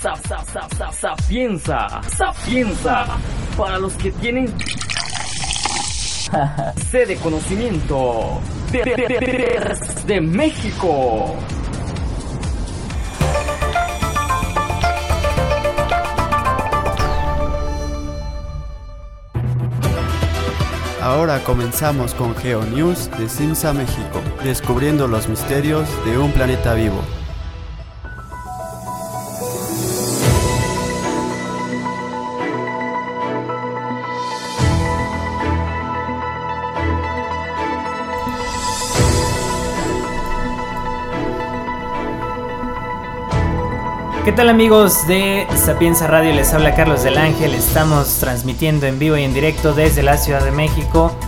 Sapienza, sapienza, para los que tienen sede de conocimiento de, de, de, de México. Ahora comenzamos con GeoNews de Simsa México, descubriendo los misterios de un planeta vivo. ¿Qué tal amigos de Sapienza Radio? Les habla Carlos del Ángel. Estamos transmitiendo en vivo y en directo desde la Ciudad de México,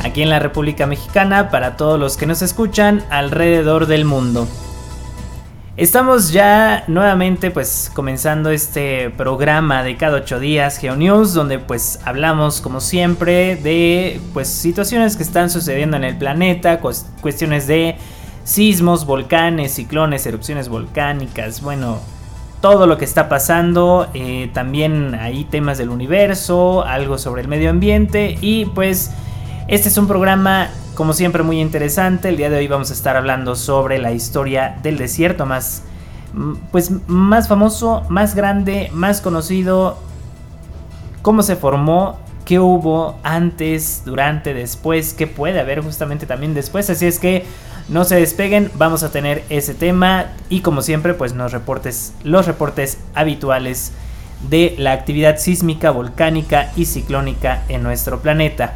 aquí en la República Mexicana, para todos los que nos escuchan alrededor del mundo. Estamos ya nuevamente pues comenzando este programa de cada ocho días GeoNews donde pues hablamos como siempre de pues situaciones que están sucediendo en el planeta, cuestiones de sismos, volcanes, ciclones, erupciones volcánicas, bueno, todo lo que está pasando, eh, también hay temas del universo, algo sobre el medio ambiente y pues este es un programa como siempre muy interesante. El día de hoy vamos a estar hablando sobre la historia del desierto más pues más famoso, más grande, más conocido, cómo se formó, qué hubo antes, durante, después, qué puede haber justamente también después. Así es que no se despeguen, vamos a tener ese tema y como siempre pues nos reportes, los reportes habituales de la actividad sísmica, volcánica y ciclónica en nuestro planeta.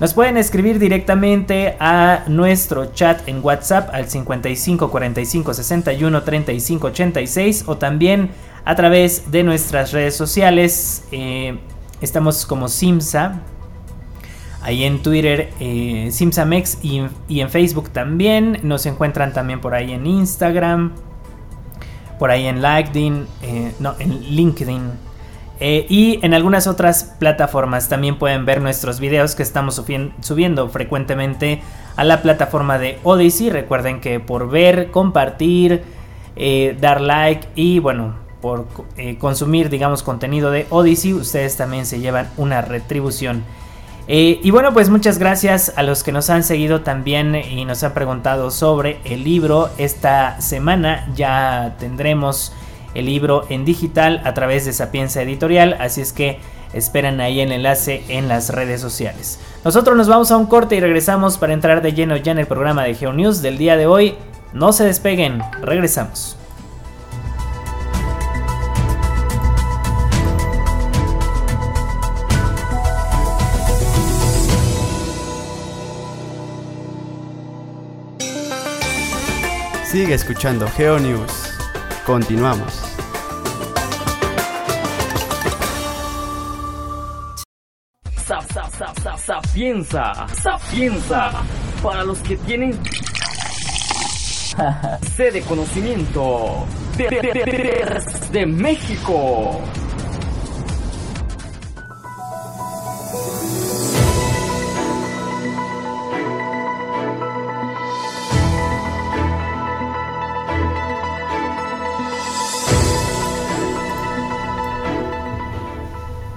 Nos pueden escribir directamente a nuestro chat en WhatsApp al 55 45 61 35 86 o también a través de nuestras redes sociales. Eh, estamos como Simsa, Ahí en Twitter, eh, Simsamex y, en Facebook también. Nos encuentran también por ahí en Instagram. Por ahí en LinkedIn. Eh, no, en LinkedIn. Eh, y en algunas otras plataformas también pueden ver nuestros videos que estamos subiendo frecuentemente a la plataforma de Odyssey. Recuerden que por ver, compartir, dar like y bueno, por consumir digamos contenido de Odyssey, ustedes también se llevan una retribución. Eh, y bueno, pues muchas gracias a los que nos han seguido también y nos han preguntado sobre el libro. Esta semana ya tendremos el libro en digital a través de Sapienza Editorial, así es que esperan ahí el enlace en las redes sociales. Nosotros nos vamos a un corte y regresamos para entrar de lleno ya en el programa de GeoNews del día de hoy. No se despeguen, regresamos. Sigue escuchando GeoNews. Continuamos. Sapienza, sapienza, para los que tienen sede de conocimiento de México.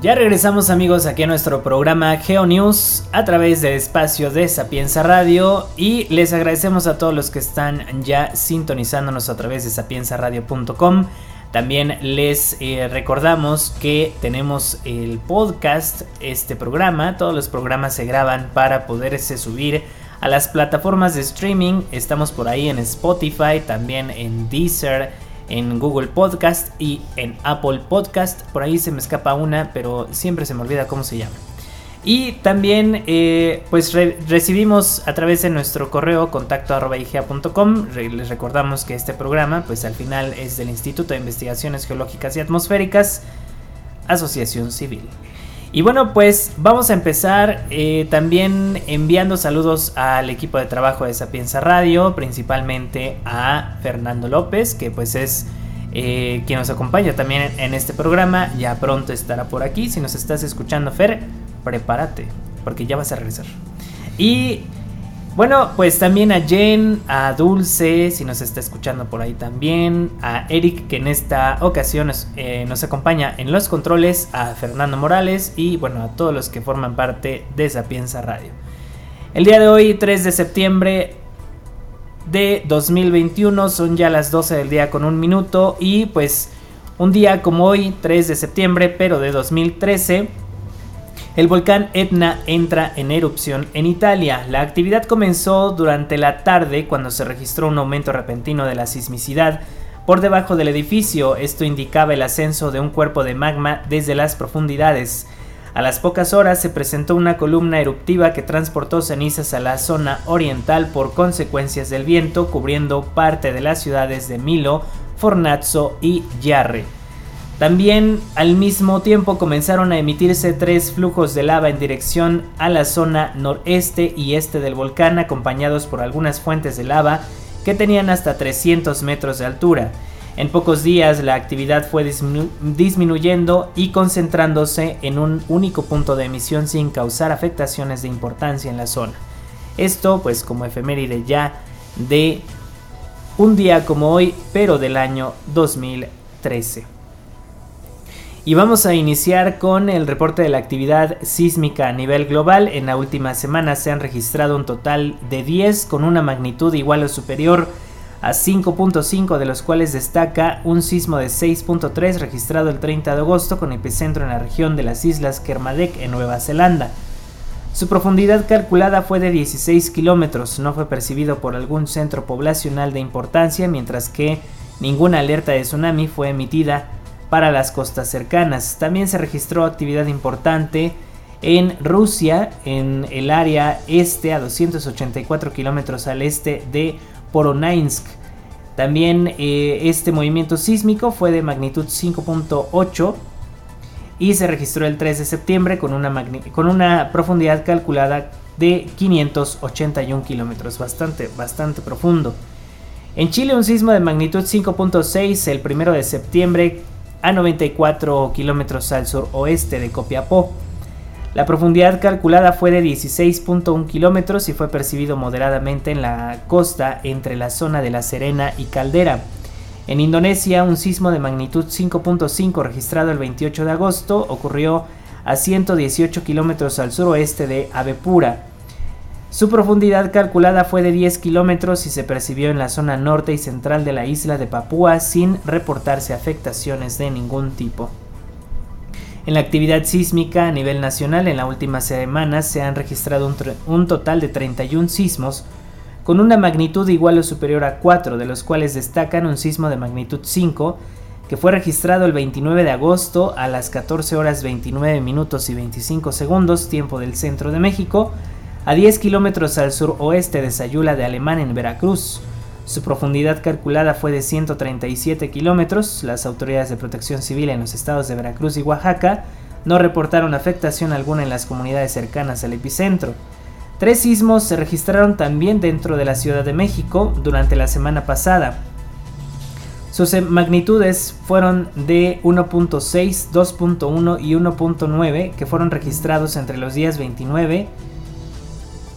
Ya regresamos amigos aquí a nuestro programa GeoNews a través del espacio de Sapienza Radio y les agradecemos a todos los que están ya sintonizándonos a través de sapienzaradio.com. También les eh, recordamos que tenemos el podcast, este programa, todos los programas se graban para poderse subir a las plataformas de streaming. Estamos por ahí en Spotify, también en Deezer en Google Podcast y en Apple Podcast. Por ahí se me escapa una, pero siempre se me olvida cómo se llama. Y también eh, pues recibimos a través de nuestro correo contacto les recordamos que este programa pues al final es del Instituto de Investigaciones Geológicas y Atmosféricas, Asociación Civil. Y bueno, pues vamos a empezar eh, también enviando saludos al equipo de trabajo de Sapienza Radio, principalmente a Fernando López, que pues es eh, quien nos acompaña también en este programa. Ya pronto estará por aquí. Si nos estás escuchando, Fer, prepárate, porque ya vas a regresar. Y Bueno, pues también a Jen, a Dulce, si nos está escuchando por ahí también, a Eric, que en esta ocasión nos, eh, nos, acompaña en los controles, a Fernando Morales y bueno, a todos los que forman parte de Sapienza Radio. El día de hoy, 3 de septiembre de 2021, son ya las 12 del día con un minuto y pues un día como hoy, 3 de septiembre, pero de 2013, el volcán Etna entra en erupción en Italia. La actividad comenzó durante la tarde cuando se registró un aumento repentino de la sismicidad por debajo del edificio. Esto indicaba el ascenso de un cuerpo de magma desde las profundidades. A las pocas horas se presentó una columna eruptiva que transportó cenizas a la zona oriental por consecuencias del viento, cubriendo parte de las ciudades de Milo, Fornazzo y Yarre. También al mismo tiempo comenzaron a emitirse tres flujos de lava en dirección a la zona noreste y este del volcán acompañados por algunas fuentes de lava que tenían hasta 300 metros de altura. En pocos días la actividad fue disminuyendo y concentrándose en un único punto de emisión sin causar afectaciones de importancia en la zona. Esto pues como efeméride ya de un día como hoy pero del año 2013. Y vamos a iniciar con el reporte de la actividad sísmica a nivel global. En la última semana se han registrado un total de 10 con una magnitud igual o superior a 5.5 de los cuales destaca un sismo de 6.3 registrado el 30 de agosto con epicentro en la región de las islas Kermadec en Nueva Zelanda. Su profundidad calculada fue de 16 kilómetros, no fue percibido por algún centro poblacional de importancia, mientras que ninguna alerta de tsunami fue emitida para las costas cercanas. También se registró actividad importante en Rusia, en el área este, a 284 kilómetros al este de Poronainsk. También eh, este movimiento sísmico fue de magnitud 5.8 y se registró el 3 de septiembre con una, con una profundidad calculada de 581 kilómetros, bastante, bastante profundo. En Chile un sismo de magnitud 5.6 el 1 de septiembre a 94 kilómetros al suroeste de Copiapó. La profundidad calculada fue de 16.1 kilómetros y fue percibido moderadamente en la costa entre la zona de La Serena y Caldera. En Indonesia, un sismo de magnitud 5.5 registrado el 28 de agosto ocurrió a 118 kilómetros al suroeste de Avepura. Su profundidad calculada fue de 10 kilómetros y se percibió en la zona norte y central de la isla de Papúa sin reportarse afectaciones de ningún tipo. En la actividad sísmica a nivel nacional en la última semana se han registrado un, total de 31 sismos con una magnitud igual o superior a 4, de los cuales destacan un sismo de magnitud 5 que fue registrado el 29 de agosto a las 14 horas 29 minutos y 25 segundos tiempo del centro de México a 10 kilómetros al suroeste de Sayula de Alemán en Veracruz. Su profundidad calculada fue de 137 kilómetros. Las autoridades de protección civil en los estados de Veracruz y Oaxaca no reportaron afectación alguna en las comunidades cercanas al epicentro. Tres sismos se registraron también dentro de la Ciudad de México durante la semana pasada. Sus magnitudes fueron de 1.6, 2.1 y 1.9 que fueron registrados entre los días 29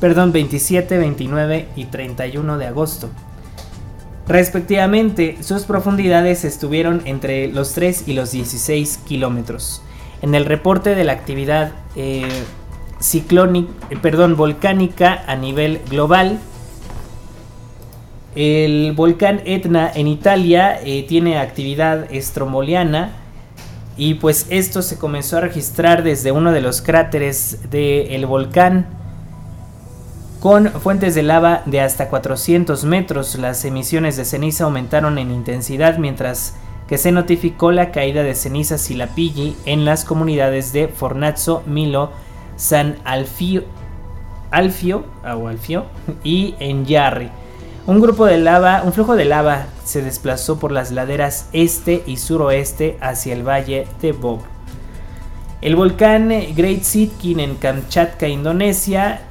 perdón, 27, 29 y 31 de agosto. Respectivamente, sus profundidades estuvieron entre los 3 y los 16 kilómetros. En el reporte de la actividad eh, ciclónica, eh, perdón, volcánica a nivel global, el volcán Etna en Italia eh, tiene actividad estromoliana y pues esto se comenzó a registrar desde uno de los cráteres del volcán con fuentes de lava de hasta 400 metros, las emisiones de ceniza aumentaron en intensidad mientras que se notificó la caída de cenizas y lapilli en las comunidades de Fornazzo, Milo, San Alfio, Alfio, o Alfio y en Yarri. Un grupo de lava, un flujo de lava se desplazó por las laderas este y suroeste hacia el valle de Bob. El volcán Great Sitkin en Kamchatka, Indonesia,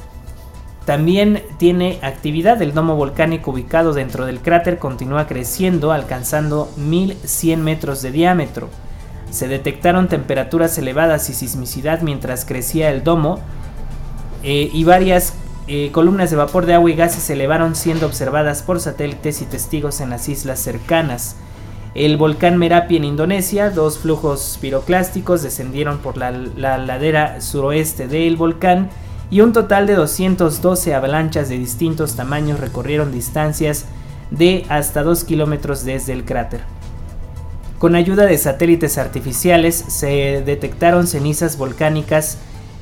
también tiene actividad. El domo volcánico ubicado dentro del cráter continúa creciendo, alcanzando 1100 metros de diámetro. Se detectaron temperaturas elevadas y sismicidad mientras crecía el domo eh, y varias eh, columnas de vapor de agua y gases se elevaron siendo observadas por satélites y testigos en las islas cercanas. El volcán Merapi en Indonesia, dos flujos piroclásticos descendieron por la, la ladera suroeste del volcán y un total de 212 avalanchas de distintos tamaños recorrieron distancias de hasta 2 kilómetros desde el cráter. Con ayuda de satélites artificiales se detectaron cenizas volcánicas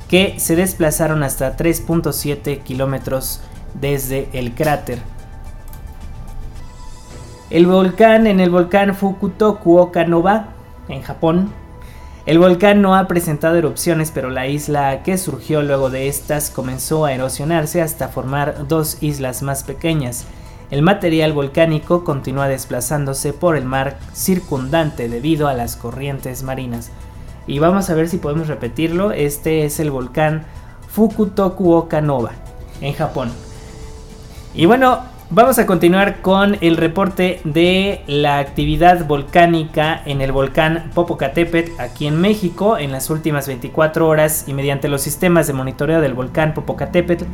que se desplazaron hasta 3.7 kilómetros desde el cráter. El volcán en el volcán Fukutoku Okanoba, en Japón. El volcán no ha presentado erupciones, pero la isla que surgió luego de estas comenzó a erosionarse hasta formar dos islas más pequeñas. El material volcánico continúa desplazándose por el mar circundante debido a las corrientes marinas. Y vamos a ver si podemos repetirlo. Este es el volcán Fukutoku Okanova en Japón. Y bueno, vamos a continuar con el reporte de la actividad volcánica en el volcán Popocatépetl aquí en México en las últimas 24 horas y mediante los sistemas de monitoreo del volcán Popocatépetl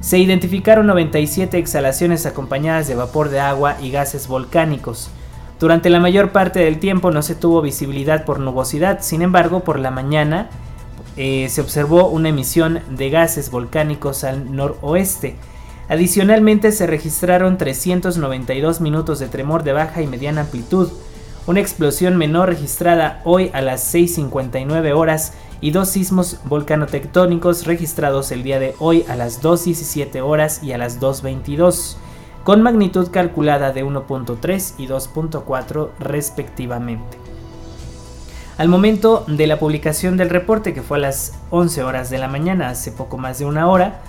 se identificaron 97 exhalaciones acompañadas de vapor de agua y gases volcánicos. Durante la mayor parte del tiempo no se tuvo visibilidad por nubosidad, sin embargo por la mañana eh, se observó una emisión de gases volcánicos al noroeste. Adicionalmente se registraron 392 minutos de tremor de baja y mediana amplitud, una explosión menor registrada hoy a las 6.59 horas y dos sismos volcanotectónicos registrados el día de hoy a las 2.17 horas y a las 2.22, con magnitud calculada de 1.3 y 2.4 respectivamente. Al momento de la publicación del reporte, que fue a las 11 horas de la mañana, hace poco más de una hora,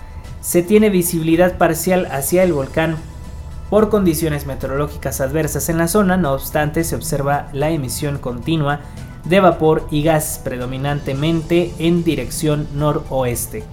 se tiene visibilidad parcial hacia el volcán por condiciones meteorológicas adversas en la zona, no obstante se observa la emisión continua de vapor y gas predominantemente en dirección noroeste.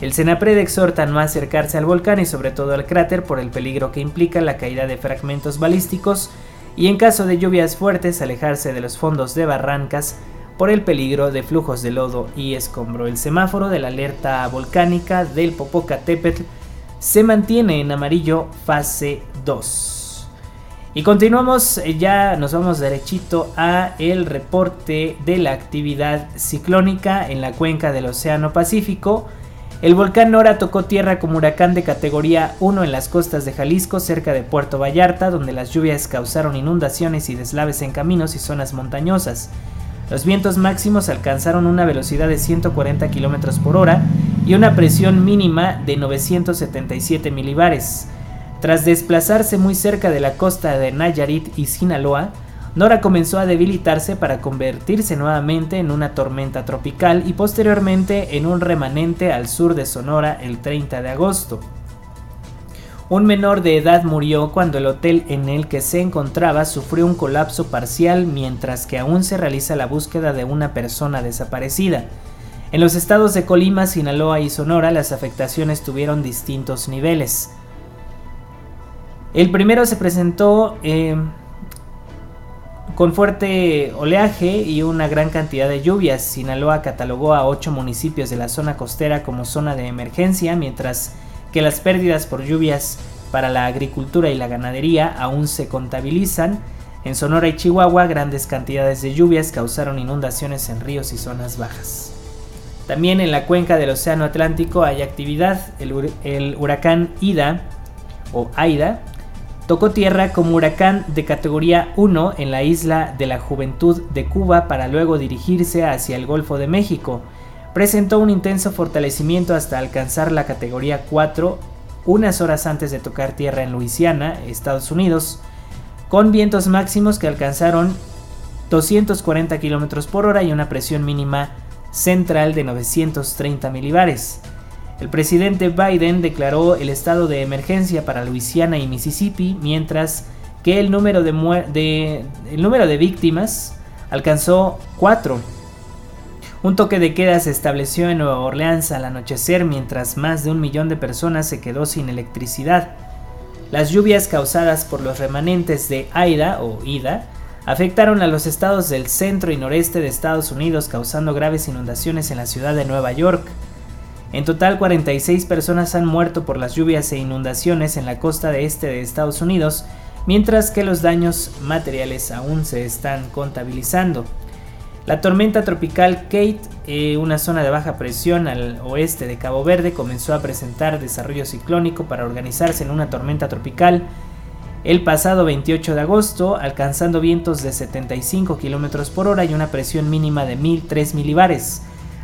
El Senapred exhorta a no acercarse al volcán y sobre todo al cráter por el peligro que implica la caída de fragmentos balísticos y en caso de lluvias fuertes alejarse de los fondos de barrancas por el peligro de flujos de lodo y escombro. El semáforo de la alerta volcánica del Popocatépetl se mantiene en amarillo fase 2. Y continuamos, eh, ya nos vamos derechito a el reporte de la actividad ciclónica en la cuenca del Océano Pacífico. El volcán Nora tocó tierra como huracán de categoría 1 en las costas de Jalisco, cerca de Puerto Vallarta, donde las lluvias causaron inundaciones y deslaves en caminos y zonas montañosas. Los vientos máximos alcanzaron una velocidad de 140 km por hora y una presión mínima de 977 milibares. Tras desplazarse muy cerca de la costa de Nayarit y Sinaloa, Nora comenzó a debilitarse para convertirse nuevamente en una tormenta tropical y posteriormente en un remanente al sur de Sonora el 30 de agosto. Un menor de edad murió cuando el hotel en el que se encontraba sufrió un colapso parcial mientras que aún se realiza la búsqueda de una persona desaparecida. En los estados de Colima, Sinaloa y Sonora las afectaciones tuvieron distintos niveles. El primero se presentó eh, con fuerte oleaje y una gran cantidad de lluvias. Sinaloa catalogó a ocho municipios de la zona costera como zona de emergencia, mientras las pérdidas por lluvias para la agricultura y la ganadería aún se contabilizan. En Sonora y Chihuahua, grandes cantidades de lluvias causaron inundaciones en ríos y zonas bajas. También en la cuenca del Océano Atlántico hay actividad. El, el huracán Ida o Aida Tocó tierra como huracán de categoría 1 en la isla de la Juventud de Cuba para luego dirigirse hacia el Golfo de México. Presentó un intenso fortalecimiento hasta alcanzar la categoría 4 unas horas antes de tocar tierra en Luisiana, Estados Unidos, con vientos máximos que alcanzaron 240 km por hora y una presión mínima central de 930 milibares. El presidente Biden declaró el estado de emergencia para Luisiana y Mississippi, mientras que el número de, víctimas alcanzó 4. Un toque de queda se estableció en Nueva Orleans al anochecer mientras más de un millón de personas se quedó sin electricidad. Las lluvias causadas por los remanentes de Aida o Ida afectaron a los estados del centro y noreste de Estados Unidos causando graves inundaciones en la ciudad de Nueva York. En total 46 personas han muerto por las lluvias e inundaciones en la costa de este de Estados Unidos, mientras que los daños materiales aún se están contabilizando. La tormenta tropical Kate, eh, una zona de baja presión al oeste de Cabo Verde, comenzó a presentar desarrollo ciclónico para organizarse en una tormenta tropical el pasado 28 de agosto, alcanzando vientos de 75 km por hora y una presión mínima de 1003 milibares.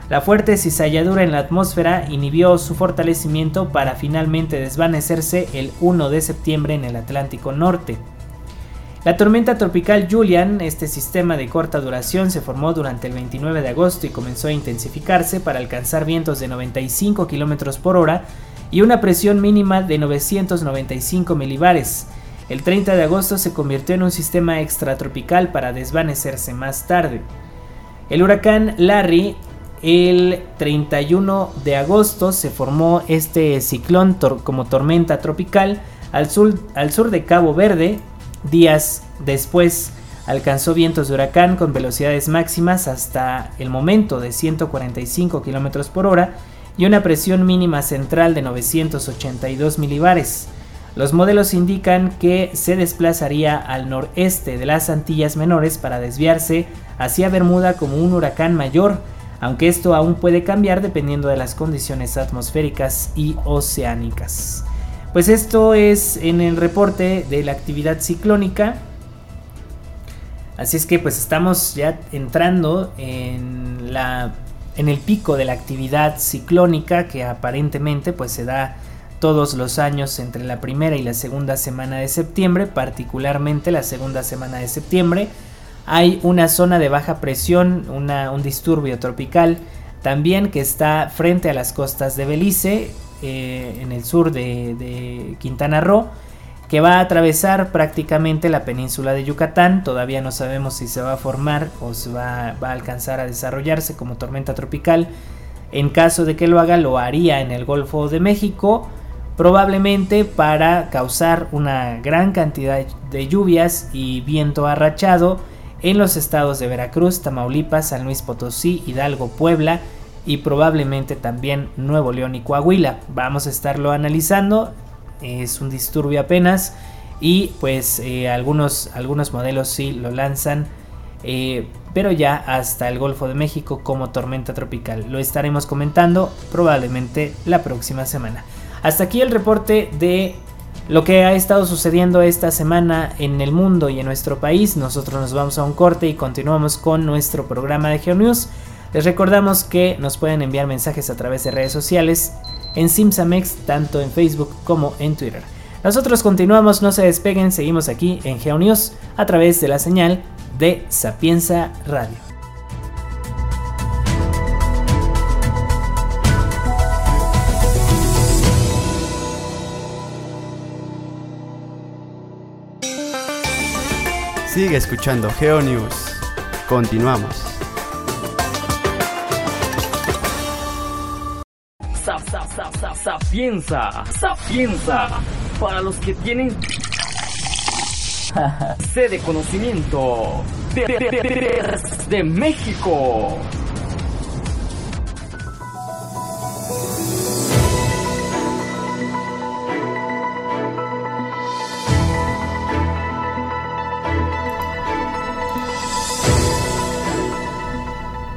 La fuerte cizalladura en la atmósfera inhibió su fortalecimiento para finalmente desvanecerse el 1 de septiembre en el Atlántico Norte. La tormenta tropical Julian, este sistema de corta duración, se formó durante el 29 de agosto y comenzó a intensificarse para alcanzar vientos de 95 km por hora y una presión mínima de 995 milibares. El 30 de agosto se convirtió en un sistema extratropical para desvanecerse más tarde. El huracán Larry el 31 de agosto se formó este ciclón como tormenta tropical al sur, al sur de Cabo Verde. Días después alcanzó vientos de huracán con velocidades máximas hasta el momento de 145 km por hora y una presión mínima central de 982 milibares. Los modelos indican que se desplazaría al noreste de las Antillas Menores para desviarse hacia Bermuda como un huracán mayor aunque esto aún puede cambiar dependiendo de las condiciones atmosféricas y oceánicas. Pues esto es en el reporte de la actividad ciclónica. Así es que pues estamos ya entrando en la en el pico de la actividad ciclónica que aparentemente pues se da todos los años entre la primera y la segunda semana de septiembre, particularmente la segunda semana de septiembre hay una zona de baja presión, un disturbio tropical también que está frente a las costas de Belice, eh, en el sur de, Quintana Roo, que va a atravesar prácticamente la península de Yucatán. Todavía no sabemos si se va a formar o se va, va a alcanzar a desarrollarse como tormenta tropical. En caso de que lo haga, lo haría en el Golfo de México probablemente para causar una gran cantidad de lluvias y viento arrachado en los estados de Veracruz, Tamaulipas, San Luis Potosí, Hidalgo, Puebla y probablemente también Nuevo León y Coahuila. Vamos a estarlo analizando, es un disturbio apenas y pues eh, algunos, algunos modelos sí lo lanzan. Eh, pero ya hasta el Golfo de México como tormenta tropical. Lo estaremos comentando probablemente la próxima semana. Hasta aquí el reporte de lo que ha estado sucediendo esta semana en el mundo y en nuestro país. Nosotros nos vamos a un corte y continuamos con nuestro programa de GeoNews. Les recordamos que nos pueden enviar mensajes a través de redes sociales en Simsamex, tanto en Facebook como en Twitter. Nosotros continuamos, no se despeguen, seguimos aquí en GeoNews a través de la señal de Sapienza Radio. Sigue escuchando GeoNews. Continuamos. Sapienza, sapienza, para los que tienen sede de conocimiento. De México.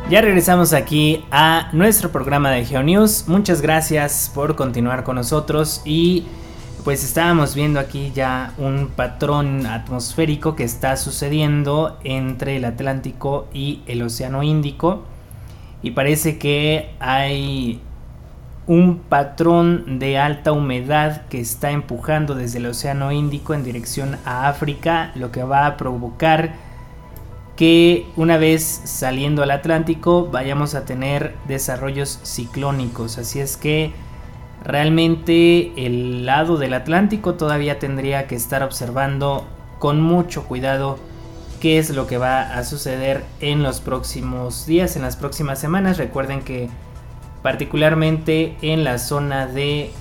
Ya regresamos aquí a nuestro programa de GeoNews. Muchas gracias por continuar con nosotros y pues estábamos viendo aquí ya un patrón atmosférico que está sucediendo entre el Atlántico y el Océano Índico y parece que hay un patrón de alta humedad que está empujando desde el Océano Índico en dirección a África, lo que va a provocar que una vez saliendo al Atlántico vayamos a tener desarrollos ciclónicos. Así es que realmente el lado del Atlántico todavía tendría que estar observando con mucho cuidado qué es lo que va a suceder en los próximos días, en las próximas semanas. Recuerden que particularmente en la zona de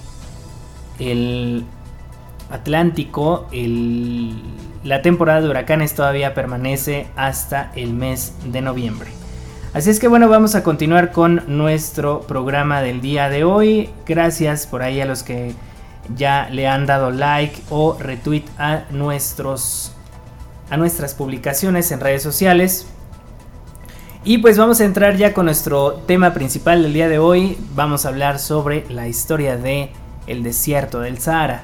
el Atlántico, la temporada de huracanes todavía permanece hasta el mes de noviembre. Así es que bueno, vamos a continuar con nuestro programa del día de hoy. Gracias por ahí a los que ya le han dado like o retweet a nuestros a nuestras publicaciones en redes sociales. Y pues vamos a entrar ya con nuestro tema principal del día de hoy. Vamos a hablar sobre la historia de el desierto del Sahara.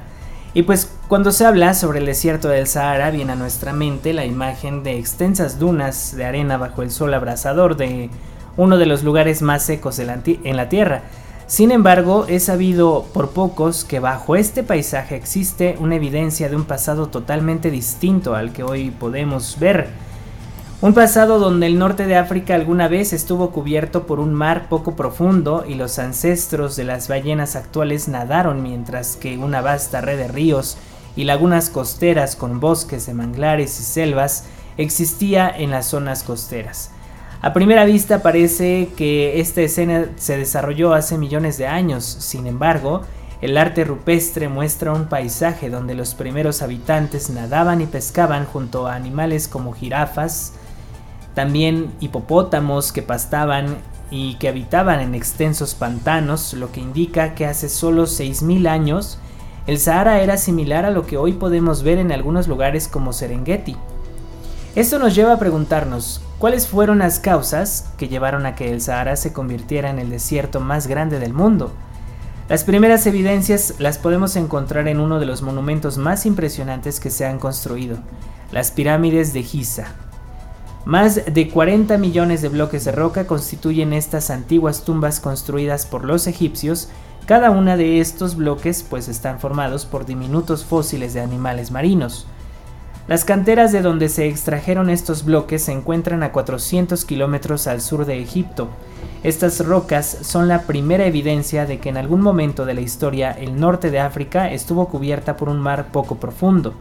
Y pues cuando se habla sobre el desierto del Sahara viene a nuestra mente la imagen de extensas dunas de arena bajo el sol abrasador de uno de los lugares más secos en la Tierra. Sin embargo, es sabido por pocos que bajo este paisaje existe una evidencia de un pasado totalmente distinto al que hoy podemos ver. Un pasado donde el norte de África alguna vez estuvo cubierto por un mar poco profundo y los ancestros de las ballenas actuales nadaron mientras que una vasta red de ríos y lagunas costeras con bosques de manglares y selvas existía en las zonas costeras. A primera vista parece que esta escena se desarrolló hace millones de años, sin embargo, el arte rupestre muestra un paisaje donde los primeros habitantes nadaban y pescaban junto a animales como jirafas, también hipopótamos que pastaban y que habitaban en extensos pantanos, lo que indica que hace solo 6.000 años el Sahara era similar a lo que hoy podemos ver en algunos lugares como Serengeti. Esto nos lleva a preguntarnos, ¿cuáles fueron las causas que llevaron a que el Sahara se convirtiera en el desierto más grande del mundo? Las primeras evidencias las podemos encontrar en uno de los monumentos más impresionantes que se han construido, las pirámides de Giza. Más de 40 millones de bloques de roca constituyen estas antiguas tumbas construidas por los egipcios. Cada una de estos bloques pues están formados por diminutos fósiles de animales marinos. Las canteras de donde se extrajeron estos bloques se encuentran a 400 kilómetros al sur de Egipto. Estas rocas son la primera evidencia de que en algún momento de la historia el norte de África estuvo cubierta por un mar poco profundo,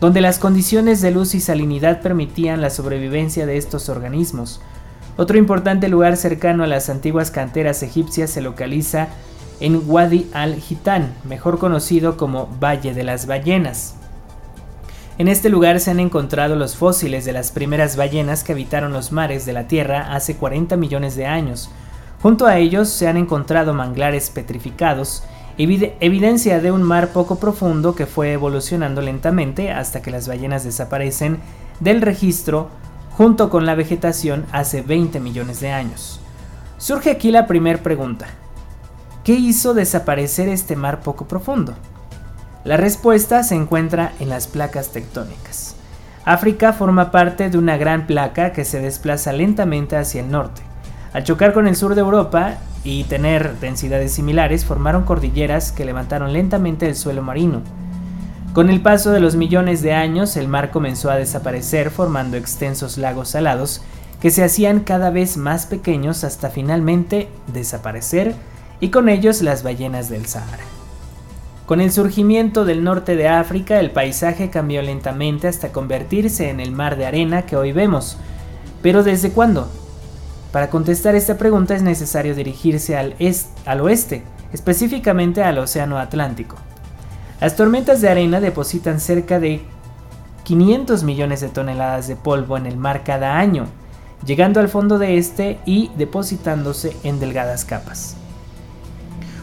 donde las condiciones de luz y salinidad permitían la sobrevivencia de estos organismos. Otro importante lugar cercano a las antiguas canteras egipcias se localiza en Wadi al-Hitan, mejor conocido como Valle de las Ballenas. En este lugar se han encontrado los fósiles de las primeras ballenas que habitaron los mares de la Tierra hace 40 millones de años. Junto a ellos se han encontrado manglares petrificados, evidencia de un mar poco profundo que fue evolucionando lentamente hasta que las ballenas desaparecen del registro junto con la vegetación hace 20 millones de años. Surge aquí la primera pregunta. ¿Qué hizo desaparecer este mar poco profundo? La respuesta se encuentra en las placas tectónicas. África forma parte de una gran placa que se desplaza lentamente hacia el norte. Al chocar con el sur de Europa y tener densidades similares, formaron cordilleras que levantaron lentamente el suelo marino. Con el paso de los millones de años, el mar comenzó a desaparecer formando extensos lagos salados que se hacían cada vez más pequeños hasta finalmente desaparecer y con ellos las ballenas del Sahara. Con el surgimiento del norte de África, el paisaje cambió lentamente hasta convertirse en el mar de arena que hoy vemos. Pero ¿desde cuándo? Para contestar esta pregunta es necesario dirigirse al, al oeste, específicamente al Océano Atlántico. Las tormentas de arena depositan cerca de 500 millones de toneladas de polvo en el mar cada año, llegando al fondo de este y depositándose en delgadas capas.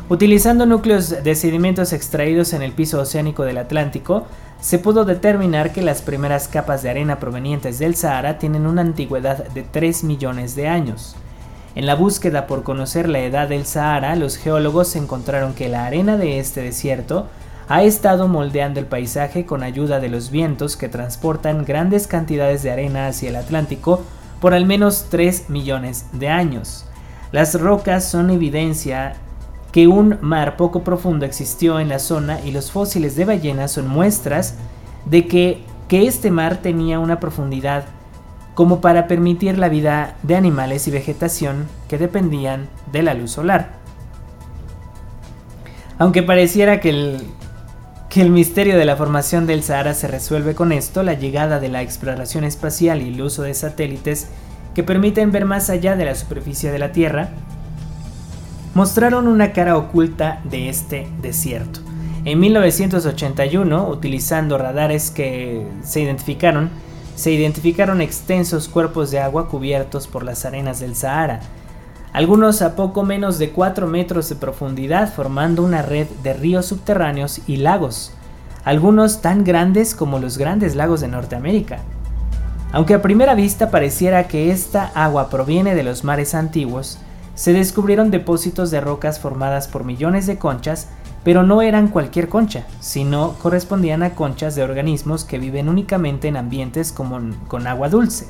Utilizando núcleos de sedimentos extraídos en el piso oceánico del Atlántico, se pudo determinar que las primeras capas de arena provenientes del Sahara tienen una antigüedad de 3 millones de años. En la búsqueda por conocer la edad del Sahara, los geólogos encontraron que la arena de este desierto ha estado moldeando el paisaje con ayuda de los vientos que transportan grandes cantidades de arena hacia el Atlántico por al menos 3 millones de años. Las rocas son evidencia que un mar poco profundo existió en la zona y los fósiles de ballenas son muestras de que, que este mar tenía una profundidad como para permitir la vida de animales y vegetación que dependían de la luz solar. Aunque pareciera que el, que el misterio de la formación del Sahara se resuelve con esto, la llegada de la exploración espacial y el uso de satélites que permiten ver más allá de la superficie de la Tierra, mostraron una cara oculta de este desierto. En 1981, utilizando radares que se identificaron se identificaron extensos cuerpos de agua cubiertos por las arenas del Sahara, algunos a poco menos de 4 metros de profundidad formando una red de ríos subterráneos y lagos, algunos tan grandes como los grandes lagos de Norteamérica. Aunque a primera vista pareciera que esta agua proviene de los mares antiguos, se descubrieron depósitos de rocas formadas por millones de conchas, pero no eran cualquier concha, sino correspondían a conchas de organismos que viven únicamente en ambientes con agua dulce.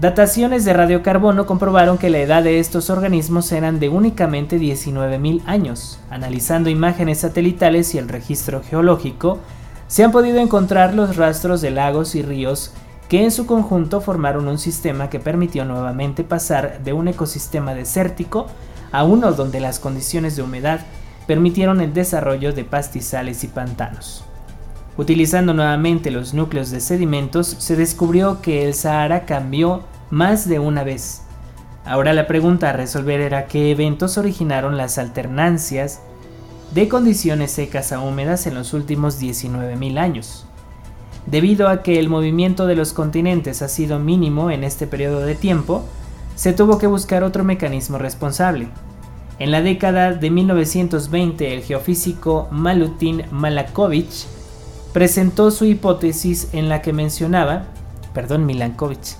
Dataciones de radiocarbono comprobaron que la edad de estos organismos eran de únicamente 19.000 años. Analizando imágenes satelitales y el registro geológico, se han podido encontrar los rastros de lagos y ríos que en su conjunto formaron un sistema que permitió nuevamente pasar de un ecosistema desértico a uno donde las condiciones de humedad permitieron el desarrollo de pastizales y pantanos. Utilizando nuevamente los núcleos de sedimentos, se descubrió que el Sahara cambió más de una vez. Ahora la pregunta a resolver era qué eventos originaron las alternancias de condiciones secas a húmedas en los últimos 19.000 años. Debido a que el movimiento de los continentes ha sido mínimo en este periodo de tiempo, se tuvo que buscar otro mecanismo responsable. En la década de 1920, el geofísico Malutin Malakovich presentó su hipótesis en la que mencionaba, perdón, Milankovich,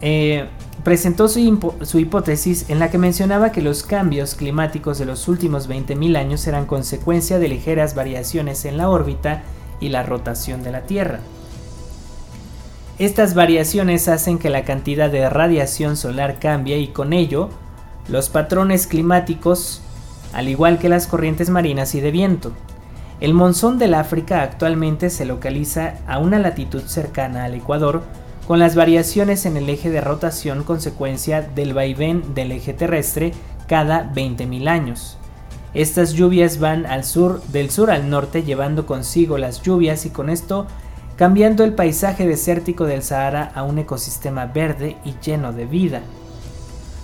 eh, presentó su, su, hipótesis en la que mencionaba que los cambios climáticos de los últimos 20.000 años eran consecuencia de ligeras variaciones en la órbita y la rotación de la Tierra. Estas variaciones hacen que la cantidad de radiación solar cambie y con ello los patrones climáticos, al igual que las corrientes marinas y de viento. El monzón del África actualmente se localiza a una latitud cercana al Ecuador, con las variaciones en el eje de rotación consecuencia del vaivén del eje terrestre cada 20.000 años. Estas lluvias van al sur, del sur al norte, llevando consigo las lluvias y con esto cambiando el paisaje desértico del Sahara a un ecosistema verde y lleno de vida.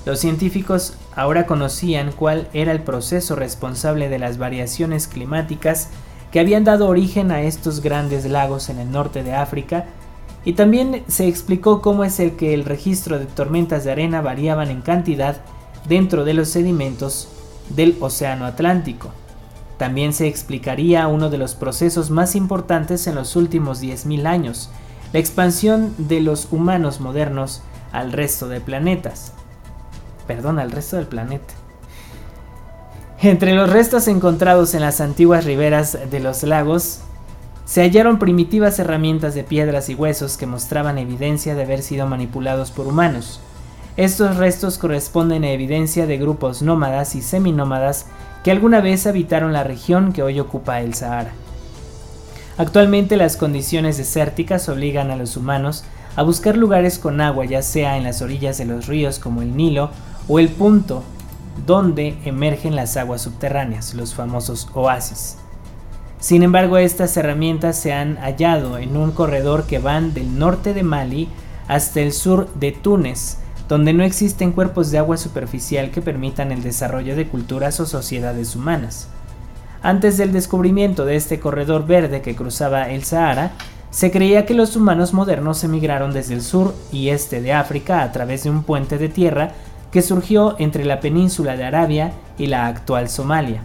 Los científicos ahora conocían cuál era el proceso responsable de las variaciones climáticas que habían dado origen a estos grandes lagos en el norte de África y también se explicó cómo es el que el registro de tormentas de arena variaban en cantidad dentro de los sedimentos del Océano Atlántico. También se explicaría uno de los procesos más importantes en los últimos 10.000 años, la expansión de los humanos modernos al resto de planetas. Perdón, al resto del planeta. Entre los restos encontrados en las antiguas riberas de los lagos se hallaron primitivas herramientas de piedras y huesos que mostraban evidencia de haber sido manipulados por humanos. Estos restos corresponden a evidencia de grupos nómadas y seminómadas que alguna vez habitaron la región que hoy ocupa el Sahara. Actualmente las condiciones desérticas obligan a los humanos a buscar lugares con agua, ya sea en las orillas de los ríos como el Nilo o el punto donde emergen las aguas subterráneas, los famosos oasis. Sin embargo, estas herramientas se han hallado en un corredor que van del norte de Mali hasta el sur de Túnez, donde no existen cuerpos de agua superficial que permitan el desarrollo de culturas o sociedades humanas. Antes del descubrimiento de este corredor verde que cruzaba el Sahara, se creía que los humanos modernos emigraron desde el sur y este de África a través de un puente de tierra que surgió entre la península de Arabia y la actual Somalia.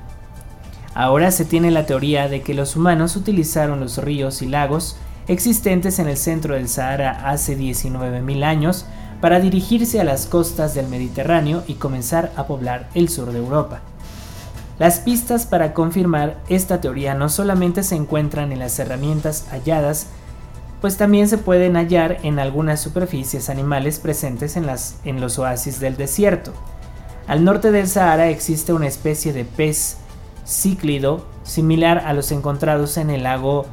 Ahora se tiene la teoría de que los humanos utilizaron los ríos y lagos existentes en el centro del Sahara hace 19.000 años para dirigirse a las costas del Mediterráneo y comenzar a poblar el sur de Europa. Las pistas para confirmar esta teoría no solamente se encuentran en las herramientas halladas, pues también se pueden hallar en algunas superficies animales presentes en, los oasis del desierto. Al norte del Sahara existe una especie de pez cíclido similar a los encontrados en el lago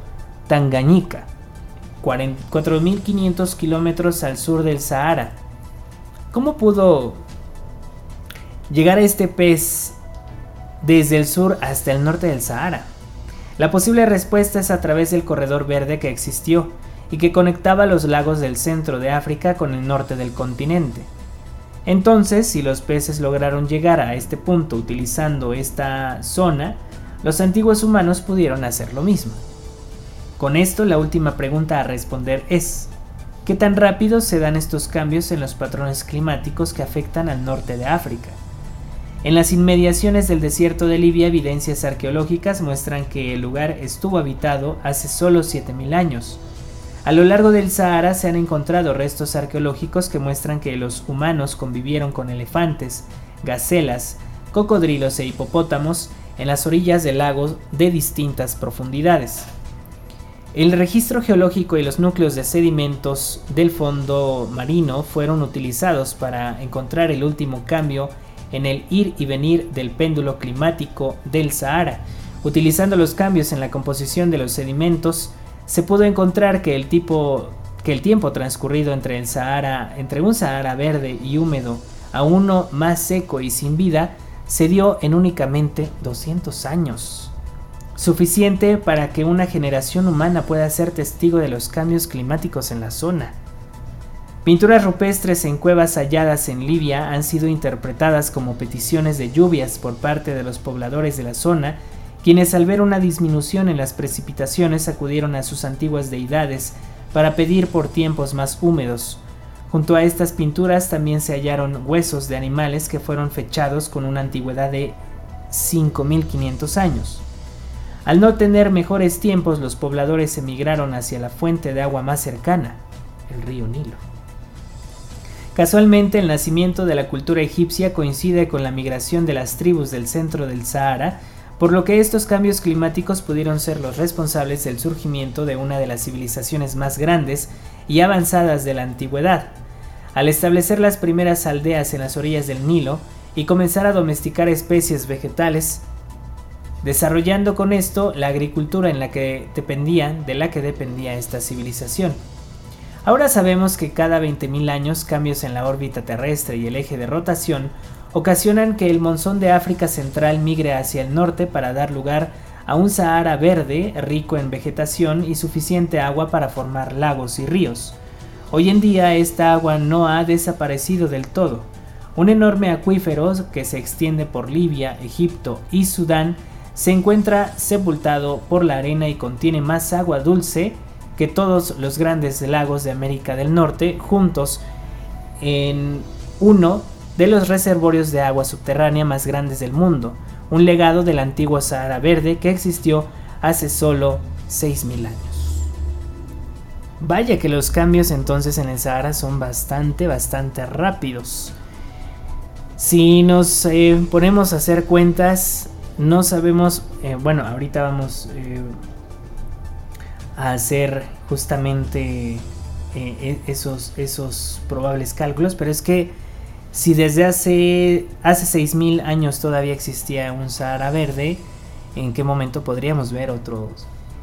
Tangañica, 4.500 kilómetros al sur del Sahara. ¿Cómo pudo llegar a este pez desde el sur hasta el norte del Sahara? La posible respuesta es a través del corredor verde que existió y que conectaba los lagos del centro de África con el norte del continente. Entonces, si los peces lograron llegar a este punto utilizando esta zona, los antiguos humanos pudieron hacer lo mismo. Con esto la última pregunta a responder es, ¿qué tan rápido se dan estos cambios en los patrones climáticos que afectan al norte de África? En las inmediaciones del desierto de Libia, evidencias arqueológicas muestran que el lugar estuvo habitado hace solo 7.000 años. A lo largo del Sahara se han encontrado restos arqueológicos que muestran que los humanos convivieron con elefantes, gacelas, cocodrilos e hipopótamos en las orillas de lagos de distintas profundidades. El registro geológico y los núcleos de sedimentos del fondo marino fueron utilizados para encontrar el último cambio en el ir y venir del péndulo climático del Sahara. Utilizando los cambios en la composición de los sedimentos, se pudo encontrar que el, tiempo transcurrido entre, entre un Sahara verde y húmedo a uno más seco y sin vida se dio en únicamente 200 años suficiente para que una generación humana pueda ser testigo de los cambios climáticos en la zona. Pinturas rupestres en cuevas halladas en Libia han sido interpretadas como peticiones de lluvias por parte de los pobladores de la zona, quienes al ver una disminución en las precipitaciones acudieron a sus antiguas deidades para pedir por tiempos más húmedos. Junto a estas pinturas también se hallaron huesos de animales que fueron fechados con una antigüedad de 5.500 años. Al no tener mejores tiempos, los pobladores emigraron hacia la fuente de agua más cercana, el río Nilo. Casualmente, el nacimiento de la cultura egipcia coincide con la migración de las tribus del centro del Sahara, por lo que estos cambios climáticos pudieron ser los responsables del surgimiento de una de las civilizaciones más grandes y avanzadas de la antigüedad. Al establecer las primeras aldeas en las orillas del Nilo y comenzar a domesticar especies vegetales, desarrollando con esto la agricultura en la que dependía, de la que dependía esta civilización. Ahora sabemos que cada 20.000 años cambios en la órbita terrestre y el eje de rotación ocasionan que el monzón de África Central migre hacia el norte para dar lugar a un Sahara verde rico en vegetación y suficiente agua para formar lagos y ríos. Hoy en día esta agua no ha desaparecido del todo. Un enorme acuífero que se extiende por Libia, Egipto y Sudán se encuentra sepultado por la arena y contiene más agua dulce que todos los grandes lagos de América del Norte juntos en uno de los reservorios de agua subterránea más grandes del mundo, un legado del antiguo Sahara Verde que existió hace solo 6.000 años. Vaya que los cambios entonces en el Sahara son bastante, bastante rápidos. Si nos eh, ponemos a hacer cuentas, no sabemos, eh, bueno, ahorita vamos eh, a hacer justamente eh, e-, esos, esos probables cálculos, pero es que si desde hace, hace 6.000 años todavía existía un Sahara verde, ¿en qué momento podríamos ver otro,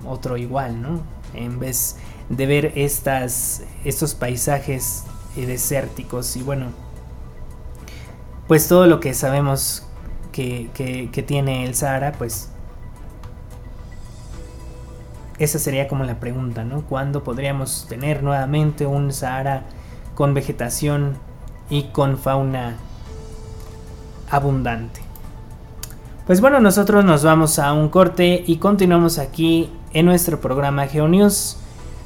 otro igual, ¿no? En vez de ver estas, estos paisajes desérticos y bueno, pues todo lo que sabemos que, tiene el Sahara, pues esa sería como la pregunta, ¿no? ¿Cuándo podríamos tener nuevamente un Sahara con vegetación y con fauna abundante? Pues bueno, nosotros nos vamos a un corte y continuamos aquí en nuestro programa GeoNews.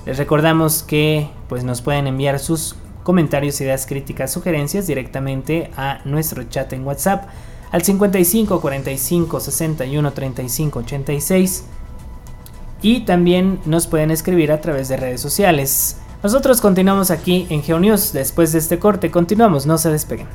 Les recordamos que pues nos pueden enviar sus comentarios, ideas, críticas, sugerencias directamente a nuestro chat en WhatsApp al 55 45 61 35 86 y también nos pueden escribir a través de redes sociales. Nosotros continuamos aquí en GeoNews. Después de este corte, continuamos, no se despeguen.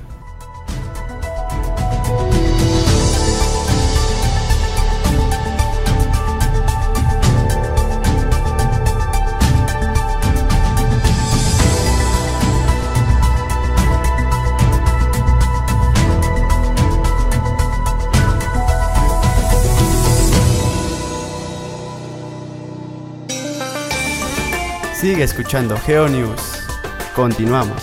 Sigue escuchando GeoNews. Continuamos.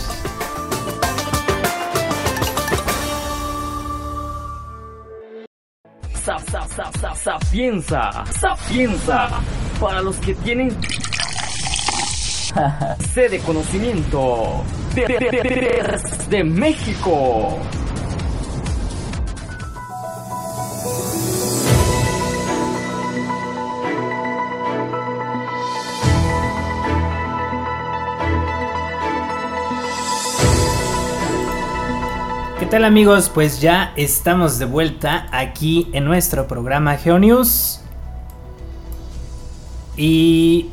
Sapienza, sapienza, para los que tienen sede conocimiento de, de México. Tal amigos? Pues ya estamos de vuelta aquí en nuestro programa GeoNews. Y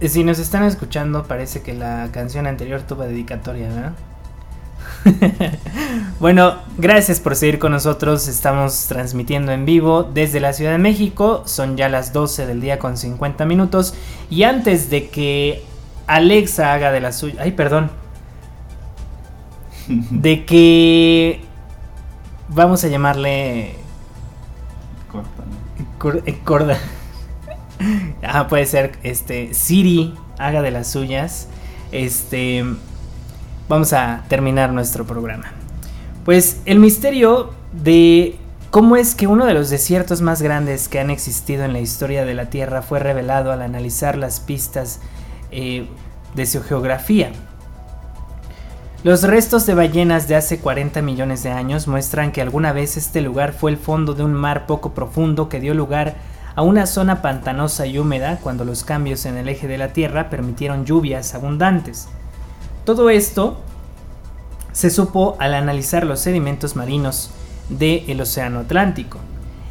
si nos están escuchando, parece que la canción anterior tuvo dedicatoria, ¿verdad? bueno, gracias por seguir con nosotros. Estamos transmitiendo en vivo desde la Ciudad de México. Son ya las 12 del día con 50 minutos. Y antes de que Alexa haga de la suya... Ay, perdón. De que... Vamos a llamarle... Corta. Eh, corda. ah, puede ser este Siri haga de las suyas. Este vamos a terminar nuestro programa. Pues el misterio de cómo es que uno de los desiertos más grandes que han existido en la historia de la Tierra fue revelado al analizar las pistas eh, de su geografía. Los restos de ballenas de hace 40 millones de años muestran que alguna vez este lugar fue el fondo de un mar poco profundo que dio lugar a una zona pantanosa y húmeda cuando los cambios en el eje de la Tierra permitieron lluvias abundantes. Todo esto se supo al analizar los sedimentos marinos del Océano Atlántico.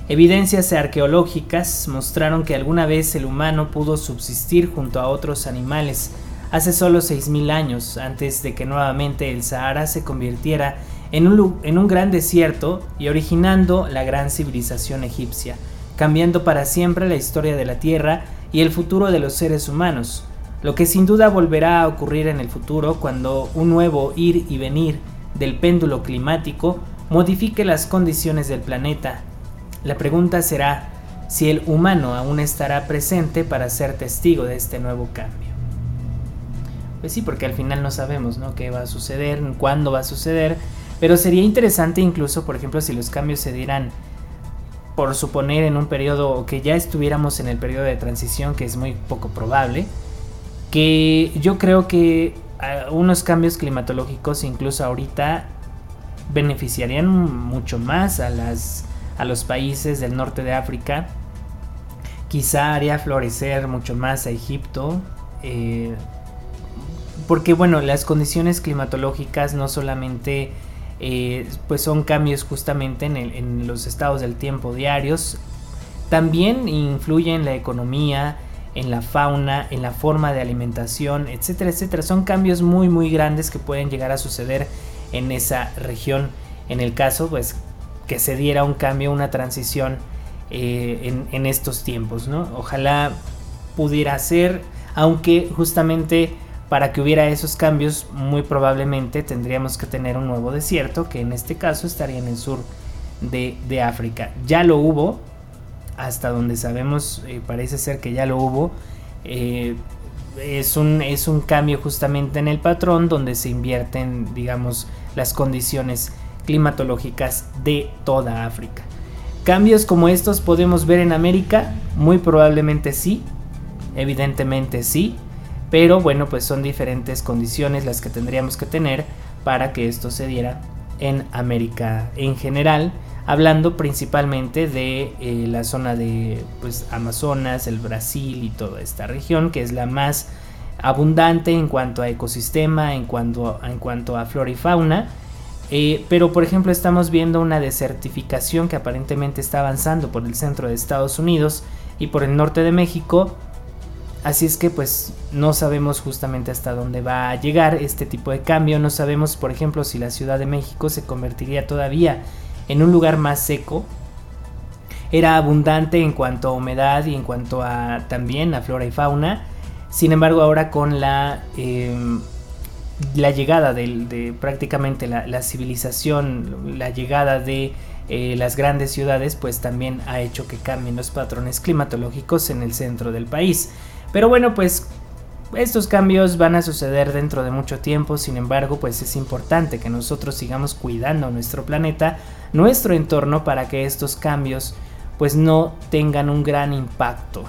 Evidencias arqueológicas mostraron que alguna vez el humano pudo subsistir junto a otros animales hace solo 6.000 años antes de que nuevamente el Sahara se convirtiera en un, en un gran desierto y originando la gran civilización egipcia, cambiando para siempre la historia de la Tierra y el futuro de los seres humanos, lo que sin duda volverá a ocurrir en el futuro cuando un nuevo ir y venir del péndulo climático modifique las condiciones del planeta. La pregunta será si el humano aún estará presente para ser testigo de este nuevo cambio. Pues sí, porque al final no sabemos ¿no? qué va a suceder, cuándo va a suceder, pero sería interesante incluso, por ejemplo, si los cambios se dieran, por suponer, en un periodo que ya estuviéramos en el periodo de transición, que es muy poco probable, que yo creo que ah, unos cambios climatológicos incluso ahorita beneficiarían mucho más a, las, a los países del norte de África. Quizá haría florecer mucho más a Egipto. Eh, porque bueno, las condiciones climatológicas no solamente eh, pues son cambios justamente en, en los estados del tiempo diarios, también influyen en la economía, en la fauna, en la forma de alimentación, etcétera, etcétera. Son cambios muy, muy grandes que pueden llegar a suceder en esa región. En el caso, pues, que se diera un cambio, una transición eh, en, estos tiempos, ¿no? Ojalá pudiera ser, aunque justamente para que hubiera esos cambios, muy probablemente tendríamos que tener un nuevo desierto, que en este caso estaría en el sur de, de África. Ya lo hubo, hasta donde sabemos eh, parece ser que ya lo hubo. Eh, es, un, es un cambio justamente en el patrón donde se invierten, digamos, las condiciones climatológicas de toda África. Cambios como estos podemos ver en América, muy probablemente sí, evidentemente sí, pero bueno, pues son diferentes condiciones las que tendríamos que tener para que esto se diera en América en general hablando principalmente de eh, la zona de pues, Amazonas, el Brasil y toda esta región, que es la más abundante en cuanto a ecosistema, en cuanto, en cuanto a flora y fauna. Eh, pero por ejemplo estamos viendo una desertificación que aparentemente está avanzando por el centro de Estados Unidos y por el norte de México. Así es que pues no sabemos justamente hasta dónde va a llegar este tipo de cambio. No sabemos por ejemplo si la Ciudad de México se convertiría todavía en un lugar más seco. Era abundante en cuanto a humedad y en cuanto a también a flora y fauna. Sin embargo, ahora con la, em, la llegada de, prácticamente la, civilización, la llegada de eh, las grandes ciudades, pues también ha hecho que cambien los patrones climatológicos en el centro del país. Pero bueno, pues estos cambios van a suceder dentro de mucho tiempo, sin embargo, pues es importante que nosotros sigamos cuidando nuestro planeta, nuestro entorno, para que estos cambios pues no tengan un gran impacto.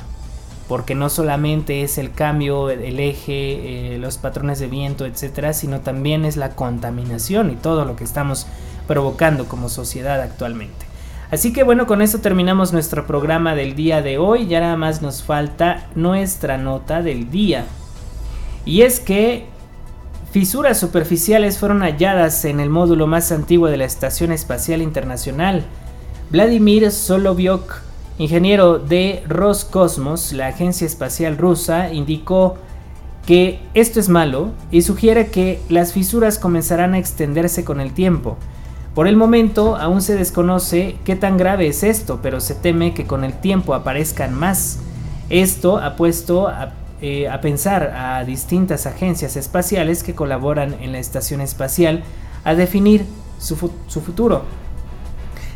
Porque no solamente es el cambio, el eje, eh, los patrones de viento, etcétera, sino también es la contaminación y todo lo que estamos provocando como sociedad actualmente. Así que bueno, con eso terminamos nuestro programa del día de hoy. Ya nada más nos falta nuestra nota del día. Y es que Fisuras superficiales fueron halladas en el módulo más antiguo de la Estación Espacial Internacional. Vladimir Solovyok, ingeniero de Roscosmos, la agencia espacial rusa, indicó que esto es malo y sugiere que las fisuras comenzarán a extenderse con el tiempo. Por el momento aún se desconoce qué tan grave es esto, pero se teme que con el tiempo aparezcan más. Esto ha puesto a, eh, pensar a distintas agencias espaciales que colaboran en la estación espacial a definir su, su futuro.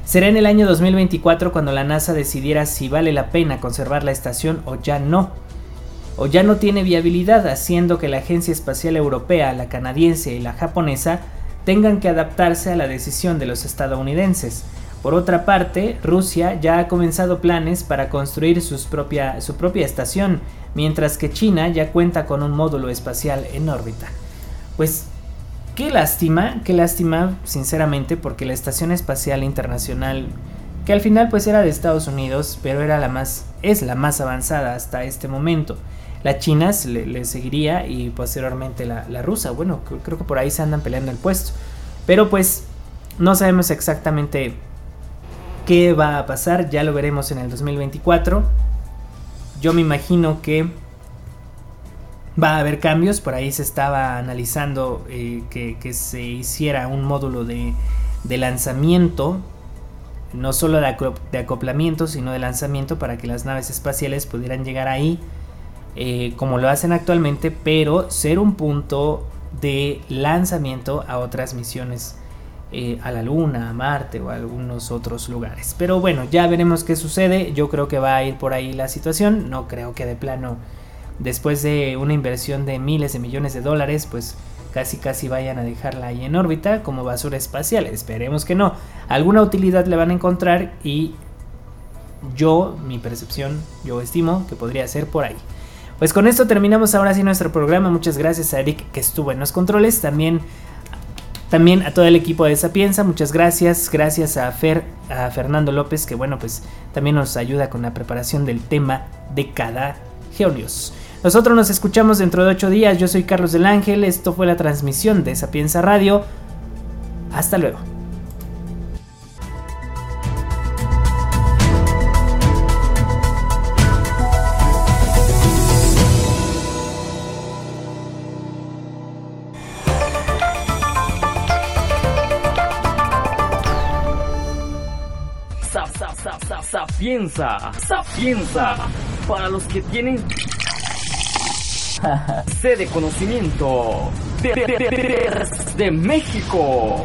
Será en el año 2024 cuando la NASA decidiera si vale la pena conservar la estación o ya no o ya no tiene viabilidad, haciendo que la Agencia Espacial Europea, la canadiense y la japonesa tengan que adaptarse a la decisión de los estadounidenses. Por otra parte, Rusia ya ha comenzado planes para construir propia, su propia estación, mientras que China ya cuenta con un módulo espacial en órbita. Pues qué lástima, qué lástima, sinceramente, porque la Estación Espacial Internacional, que al final pues era de Estados Unidos, pero era la más, es la más avanzada hasta este momento. La China le, seguiría y posteriormente la, rusa. Bueno, creo que por ahí se andan peleando el puesto. Pero pues no sabemos exactamente qué va a pasar. Ya lo veremos en el 2024. Yo me imagino que va a haber cambios. Por ahí se estaba analizando eh, que, se hiciera un módulo de, lanzamiento. No solo de acoplamiento, sino de lanzamiento para que las naves espaciales pudieran llegar ahí eh, como lo hacen actualmente, pero ser un punto de lanzamiento a otras misiones eh, a la Luna, a Marte o a algunos otros lugares. Pero bueno, ya veremos qué sucede. Yo creo que va a ir por ahí la situación. No creo que de plano, después de una inversión de miles de millones de dólares, pues casi casi vayan a dejarla ahí en órbita como basura espacial. Esperemos que no. Alguna utilidad le van a encontrar y yo, mi percepción, yo estimo que podría ser por ahí. Pues con esto terminamos ahora sí nuestro programa. Muchas gracias a Eric que estuvo en los controles. También, también a todo el equipo de Sapienza. Muchas gracias. Gracias a Fer, a Fernando López, que bueno, pues también nos ayuda con la preparación del tema de cada Geonios. Nosotros nos escuchamos dentro de ocho días. Yo soy Carlos del Ángel. Esto fue la transmisión de Sapienza Radio. Hasta luego. Sapienza, Sapienza, para los que tienen sede conocimiento de, de México.